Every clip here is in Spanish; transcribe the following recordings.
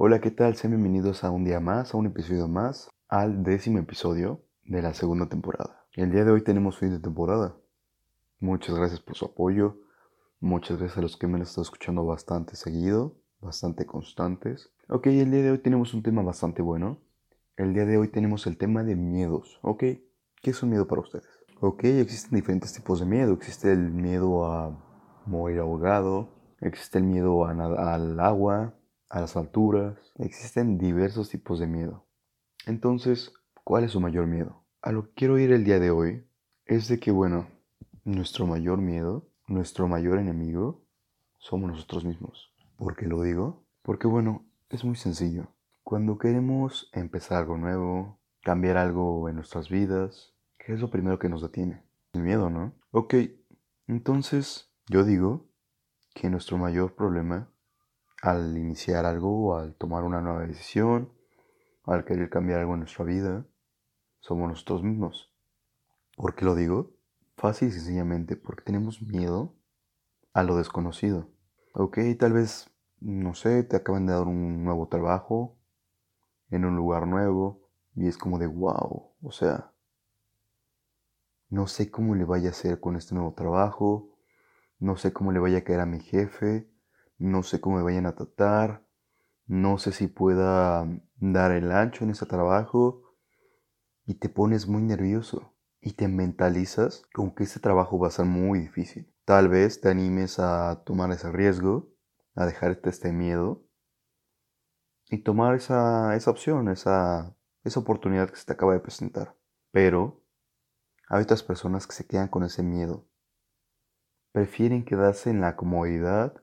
Hola, ¿qué tal? Sean bienvenidos a un día más, a un episodio más, al décimo episodio de la segunda temporada. El día de hoy tenemos fin de temporada. Muchas gracias por su apoyo. Muchas gracias a los que me han estado escuchando bastante seguido, bastante constantes. Ok, el día de hoy tenemos un tema bastante bueno. El día de hoy tenemos el tema de miedos. Ok, ¿qué es un miedo para ustedes? Ok, existen diferentes tipos de miedo. Existe el miedo a morir ahogado, existe el miedo al agua, a las alturas. Existen diversos tipos de miedo. Entonces, ¿cuál es su mayor miedo? A lo que quiero ir el día de hoy es de que, bueno, nuestro mayor miedo, nuestro mayor enemigo, somos nosotros mismos. ¿Por qué lo digo? Porque, bueno, es muy sencillo. Cuando queremos empezar algo nuevo, cambiar algo en nuestras vidas, ¿qué es lo primero que nos detiene? El miedo, ¿no? Ok, entonces yo digo que nuestro mayor problema al iniciar algo, al tomar una nueva decisión, al querer cambiar algo en nuestra vida, somos nosotros mismos. ¿Por qué lo digo? Fácil y sencillamente porque tenemos miedo a lo desconocido. Ok, tal vez, no sé, te acaban de dar un nuevo trabajo en un lugar nuevo y es como de wow, o sea, no sé cómo le vaya a hacer con este nuevo trabajo, no sé cómo le vaya a caer a mi jefe, no sé cómo me vayan a tratar, no sé si pueda dar el ancho en ese trabajo y te pones muy nervioso y te mentalizas con que ese trabajo va a ser muy difícil. Tal vez te animes a tomar ese riesgo, a dejarte este miedo y tomar esa, esa opción, esa, esa oportunidad que se te acaba de presentar. Pero hay otras personas que se quedan con ese miedo. Prefieren quedarse en la comodidad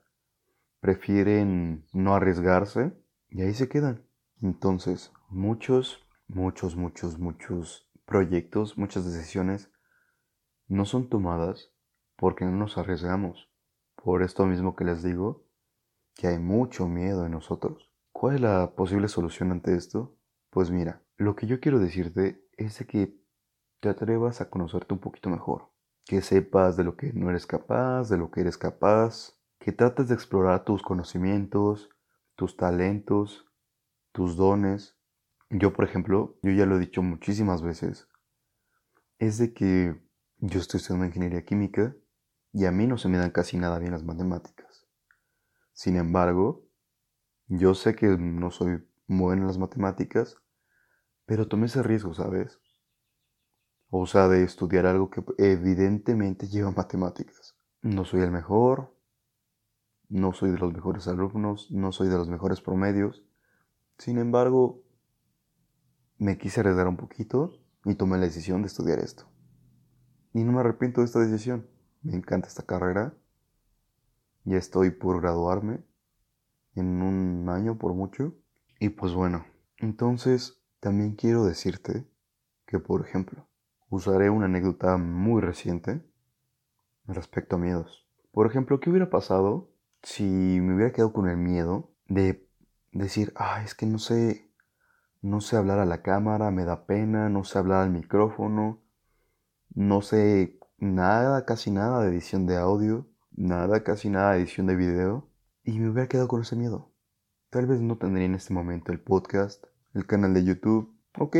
prefieren no arriesgarse y ahí se quedan. Entonces, muchos, muchos, muchos, muchos proyectos, muchas decisiones no son tomadas porque no nos arriesgamos. Por esto mismo que les digo, que hay mucho miedo en nosotros. ¿Cuál es la posible solución ante esto? Pues mira, lo que yo quiero decirte es que te atrevas a conocerte un poquito mejor, que sepas de lo que no eres capaz, de lo que eres capaz, que trates de explorar tus conocimientos, tus talentos, tus dones. Yo, por ejemplo, yo ya lo he dicho muchísimas veces, es de que yo estoy estudiando ingeniería química y a mí no se me dan casi nada bien las matemáticas. Sin embargo, yo sé que no soy bueno en las matemáticas, pero tomé ese riesgo, ¿sabes? O sea, de estudiar algo que evidentemente lleva matemáticas. No soy el mejor, no soy de los mejores alumnos, no soy de los mejores promedios. Sin embargo, me quise arriesgar un poquito y tomé la decisión de estudiar esto. Y no me arrepiento de esta decisión. Me encanta esta carrera. Ya estoy por graduarme en un año por mucho. Y pues bueno, entonces también quiero decirte que, por ejemplo, usaré una anécdota muy reciente respecto a miedos. Por ejemplo, ¿qué hubiera pasado si me hubiera quedado con el miedo de decir, ah, es que no sé, no sé hablar a la cámara, me da pena, no sé hablar al micrófono, no sé nada, casi nada de edición de audio, nada, casi nada de edición de video, y me hubiera quedado con ese miedo. Tal vez no tendría en este momento el podcast, el canal de YouTube, ok,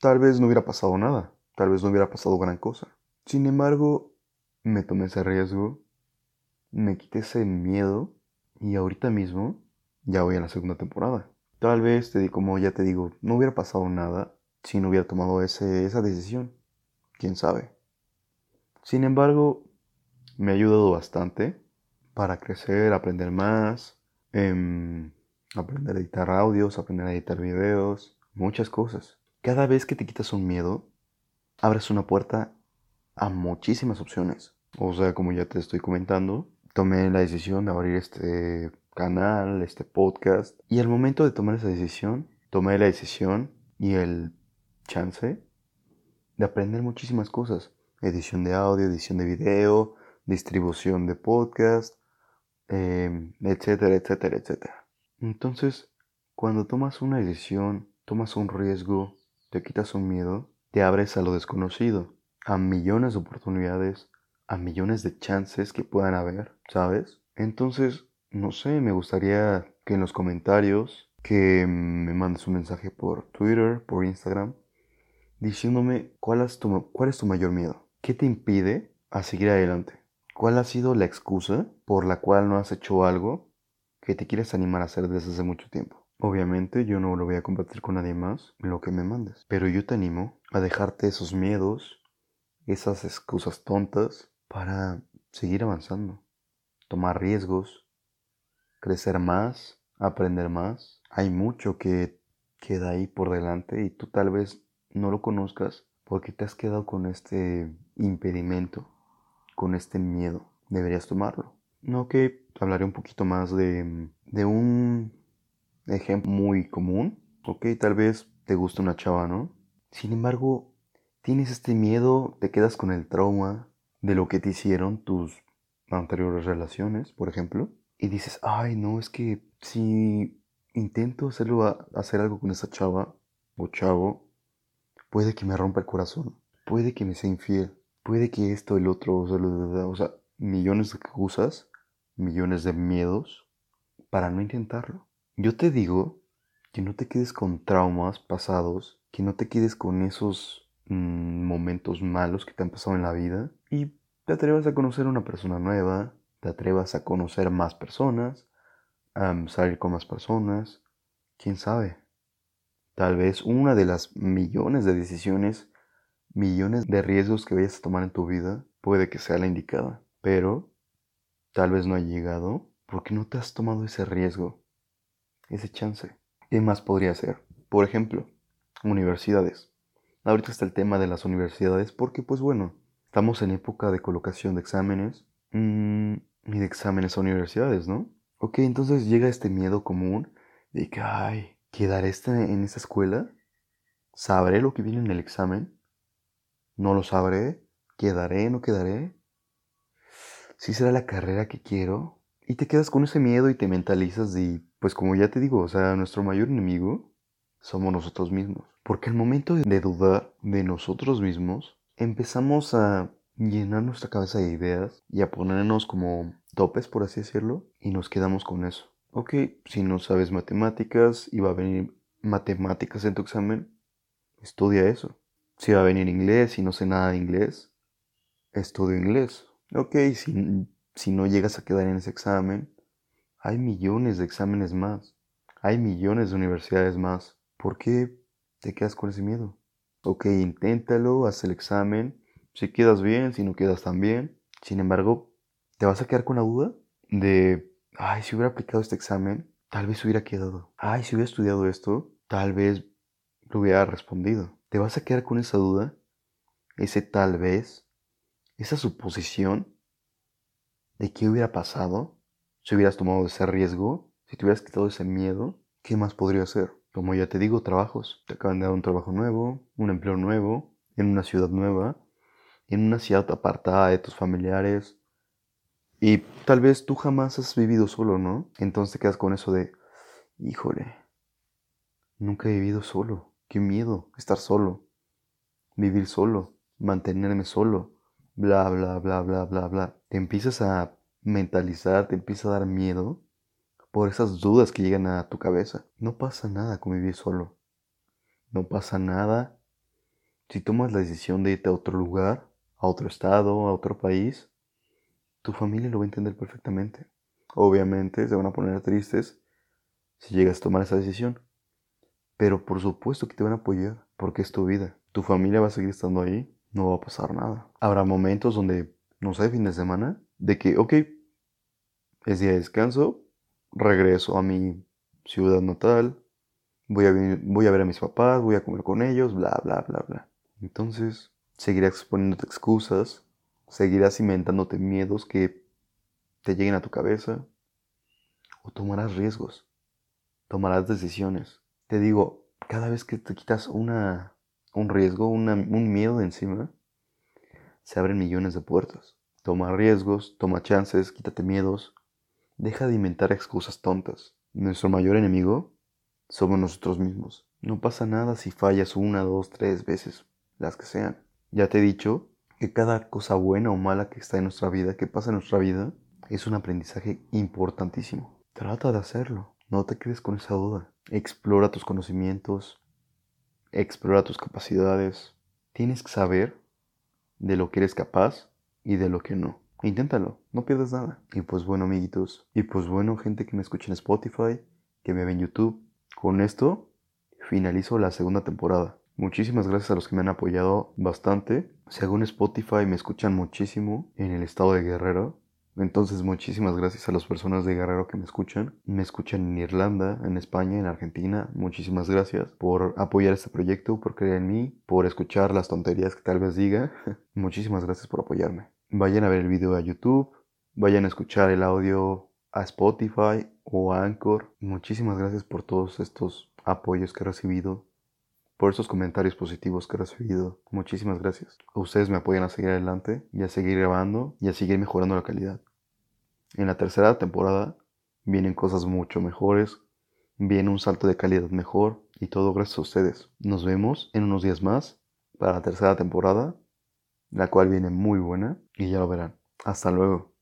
tal vez no hubiera pasado nada, tal vez no hubiera pasado gran cosa. Sin embargo, me tomé ese riesgo me quité ese miedo y ahorita mismo ya voy a la segunda temporada. Tal vez, te, como ya te digo, no hubiera pasado nada si no hubiera tomado ese, esa decisión. ¿Quién sabe? Sin embargo, me ha ayudado bastante para crecer, aprender más, em, aprender a editar audios, aprender a editar videos, muchas cosas. Cada vez que te quitas un miedo, abres una puerta a muchísimas opciones. O sea, como ya te estoy comentando, tomé la decisión de abrir este canal, este podcast. Y al momento de tomar esa decisión, tomé la decisión y el chance de aprender muchísimas cosas. Edición de audio, edición de video, distribución de podcast, em, etcétera, etcétera, etcétera. Entonces, cuando tomas una decisión, tomas un riesgo, te quitas un miedo, te abres a lo desconocido, a millones de oportunidades, a millones de chances que puedan haber, ¿sabes? Entonces, no sé, me gustaría que en los comentarios, que me mandes un mensaje por Twitter, por Instagram, diciéndome cuál es tu, cuál es tu mayor miedo. ¿Qué te impide a seguir adelante? ¿Cuál ha sido la excusa por la cual no has hecho algo que te quieres animar a hacer desde hace mucho tiempo? Obviamente yo no lo voy a compartir con nadie más lo que me mandes, pero yo te animo a dejarte esos miedos, esas excusas tontas para seguir avanzando, tomar riesgos, crecer más, aprender más. Hay mucho que queda ahí por delante y tú tal vez no lo conozcas porque te has quedado con este impedimento, con este miedo. Deberías tomarlo. No que hablaré un poquito más de, de un ejemplo muy común. Ok, tal vez te gusta una chava, ¿no? Sin embargo, tienes este miedo, te quedas con el trauma de lo que te hicieron tus anteriores relaciones, por ejemplo, y dices, ay, no, es que si intento hacerlo hacer algo con esa chava o chavo, puede que me rompa el corazón, puede que me sea infiel, puede que esto, el otro, o sea, millones de excusas, millones de miedos para no intentarlo. Yo te digo que no te quedes con traumas pasados, que no te quedes con esos mm, momentos malos que te han pasado en la vida y te atrevas a conocer a una persona nueva, te atrevas a conocer más personas, a salir con más personas, quién sabe. Tal vez una de las millones de decisiones, millones de riesgos que vayas a tomar en tu vida, puede que sea la indicada, pero tal vez no ha llegado porque no te has tomado ese riesgo, ese chance. ¿Qué más podría ser? Por ejemplo, universidades. Ahorita está el tema de las universidades porque, pues bueno, estamos en época de colocación de exámenes mm, y de exámenes a universidades, ¿no? Ok, entonces llega este miedo común de que, ay, ¿quedaré este en esta escuela? ¿Sabré lo que viene en el examen? ¿No lo sabré? ¿Quedaré? ¿No quedaré? ¿Sí será la carrera que quiero? Y te quedas con ese miedo y te mentalizas y, pues como ya te digo, o sea, nuestro mayor enemigo somos nosotros mismos. Porque al momento de dudar de nosotros mismos, empezamos a llenar nuestra cabeza de ideas y a ponernos como topes, por así decirlo, y nos quedamos con eso. Ok, si no sabes matemáticas y va a venir matemáticas en tu examen, estudia eso. Si va a venir inglés y no sé nada de inglés, estudio inglés. Ok, si, si no llegas a quedar en ese examen, hay millones de exámenes más. Hay millones de universidades más. ¿Por qué te quedas con ese miedo? Ok, inténtalo, haz el examen. Si quedas bien, si no quedas tan bien. Sin embargo, te vas a quedar con la duda de, ay, si hubiera aplicado este examen, tal vez hubiera quedado. Ay, si hubiera estudiado esto, tal vez lo hubiera respondido. Te vas a quedar con esa duda, ese tal vez, esa suposición de qué hubiera pasado si hubieras tomado ese riesgo, si te hubieras quitado ese miedo, ¿qué más podría hacer? Como ya te digo, trabajos. Te acaban de dar un trabajo nuevo, un empleo nuevo, en una ciudad nueva, en una ciudad apartada de tus familiares. Y tal vez tú jamás has vivido solo, ¿no? Entonces te quedas con eso de, híjole, nunca he vivido solo. Qué miedo estar solo, vivir solo, mantenerme solo, bla, bla, bla, bla, bla, bla. Te empiezas a mentalizar, te empieza a dar miedo por esas dudas que llegan a tu cabeza. No pasa nada con vivir solo. No pasa nada si tomas la decisión de irte a otro lugar, a otro estado, a otro país. Tu familia lo va a entender perfectamente. Obviamente se van a poner tristes si llegas a tomar esa decisión. Pero por supuesto que te van a apoyar porque es tu vida. Tu familia va a seguir estando ahí, no va a pasar nada. Habrá momentos donde, no sé, fin de semana, de que, ok, es día de descanso, regreso a mi ciudad natal, voy a, voy a ver a mis papás, voy a comer con ellos, bla, bla, bla, bla. Entonces, seguirás exponiéndote excusas, seguirás inventándote miedos que te lleguen a tu cabeza, o tomarás riesgos, tomarás decisiones. Te digo, cada vez que te quitas una, un riesgo, un miedo de encima, se abren millones de puertas. Toma riesgos, toma chances, quítate miedos, Deja de inventar excusas tontas. Nuestro mayor enemigo somos nosotros mismos. No pasa nada si fallas una, dos, tres veces, las que sean. Ya te he dicho que cada cosa buena o mala que está en nuestra vida, que pasa en nuestra vida, es un aprendizaje importantísimo. Trata de hacerlo. No te quedes con esa duda. Explora tus conocimientos, explora tus capacidades. Tienes que saber de lo que eres capaz y de lo que no. Inténtalo, no pierdas nada. Y pues bueno, amiguitos. Y pues bueno, gente que me escucha en Spotify, que me ve en YouTube. Con esto finalizo la segunda temporada. Muchísimas gracias a los que me han apoyado bastante. Según Spotify me escuchan muchísimo en el estado de Guerrero. Entonces muchísimas gracias a las personas de Guerrero que me escuchan. Me escuchan en Irlanda, en España, en Argentina. Muchísimas gracias por apoyar este proyecto, por creer en mí, por escuchar las tonterías que tal vez diga. muchísimas gracias por apoyarme. Vayan a ver el video a YouTube, vayan a escuchar el audio a Spotify o a Anchor. Muchísimas gracias por todos estos apoyos que he recibido, por estos comentarios positivos que he recibido. Muchísimas gracias. Ustedes me apoyan a seguir adelante y a seguir grabando y a seguir mejorando la calidad. En la tercera temporada vienen cosas mucho mejores, viene un salto de calidad mejor y todo gracias a ustedes. Nos vemos en unos días más para la tercera temporada la cual viene muy buena y ya lo verán. Hasta luego.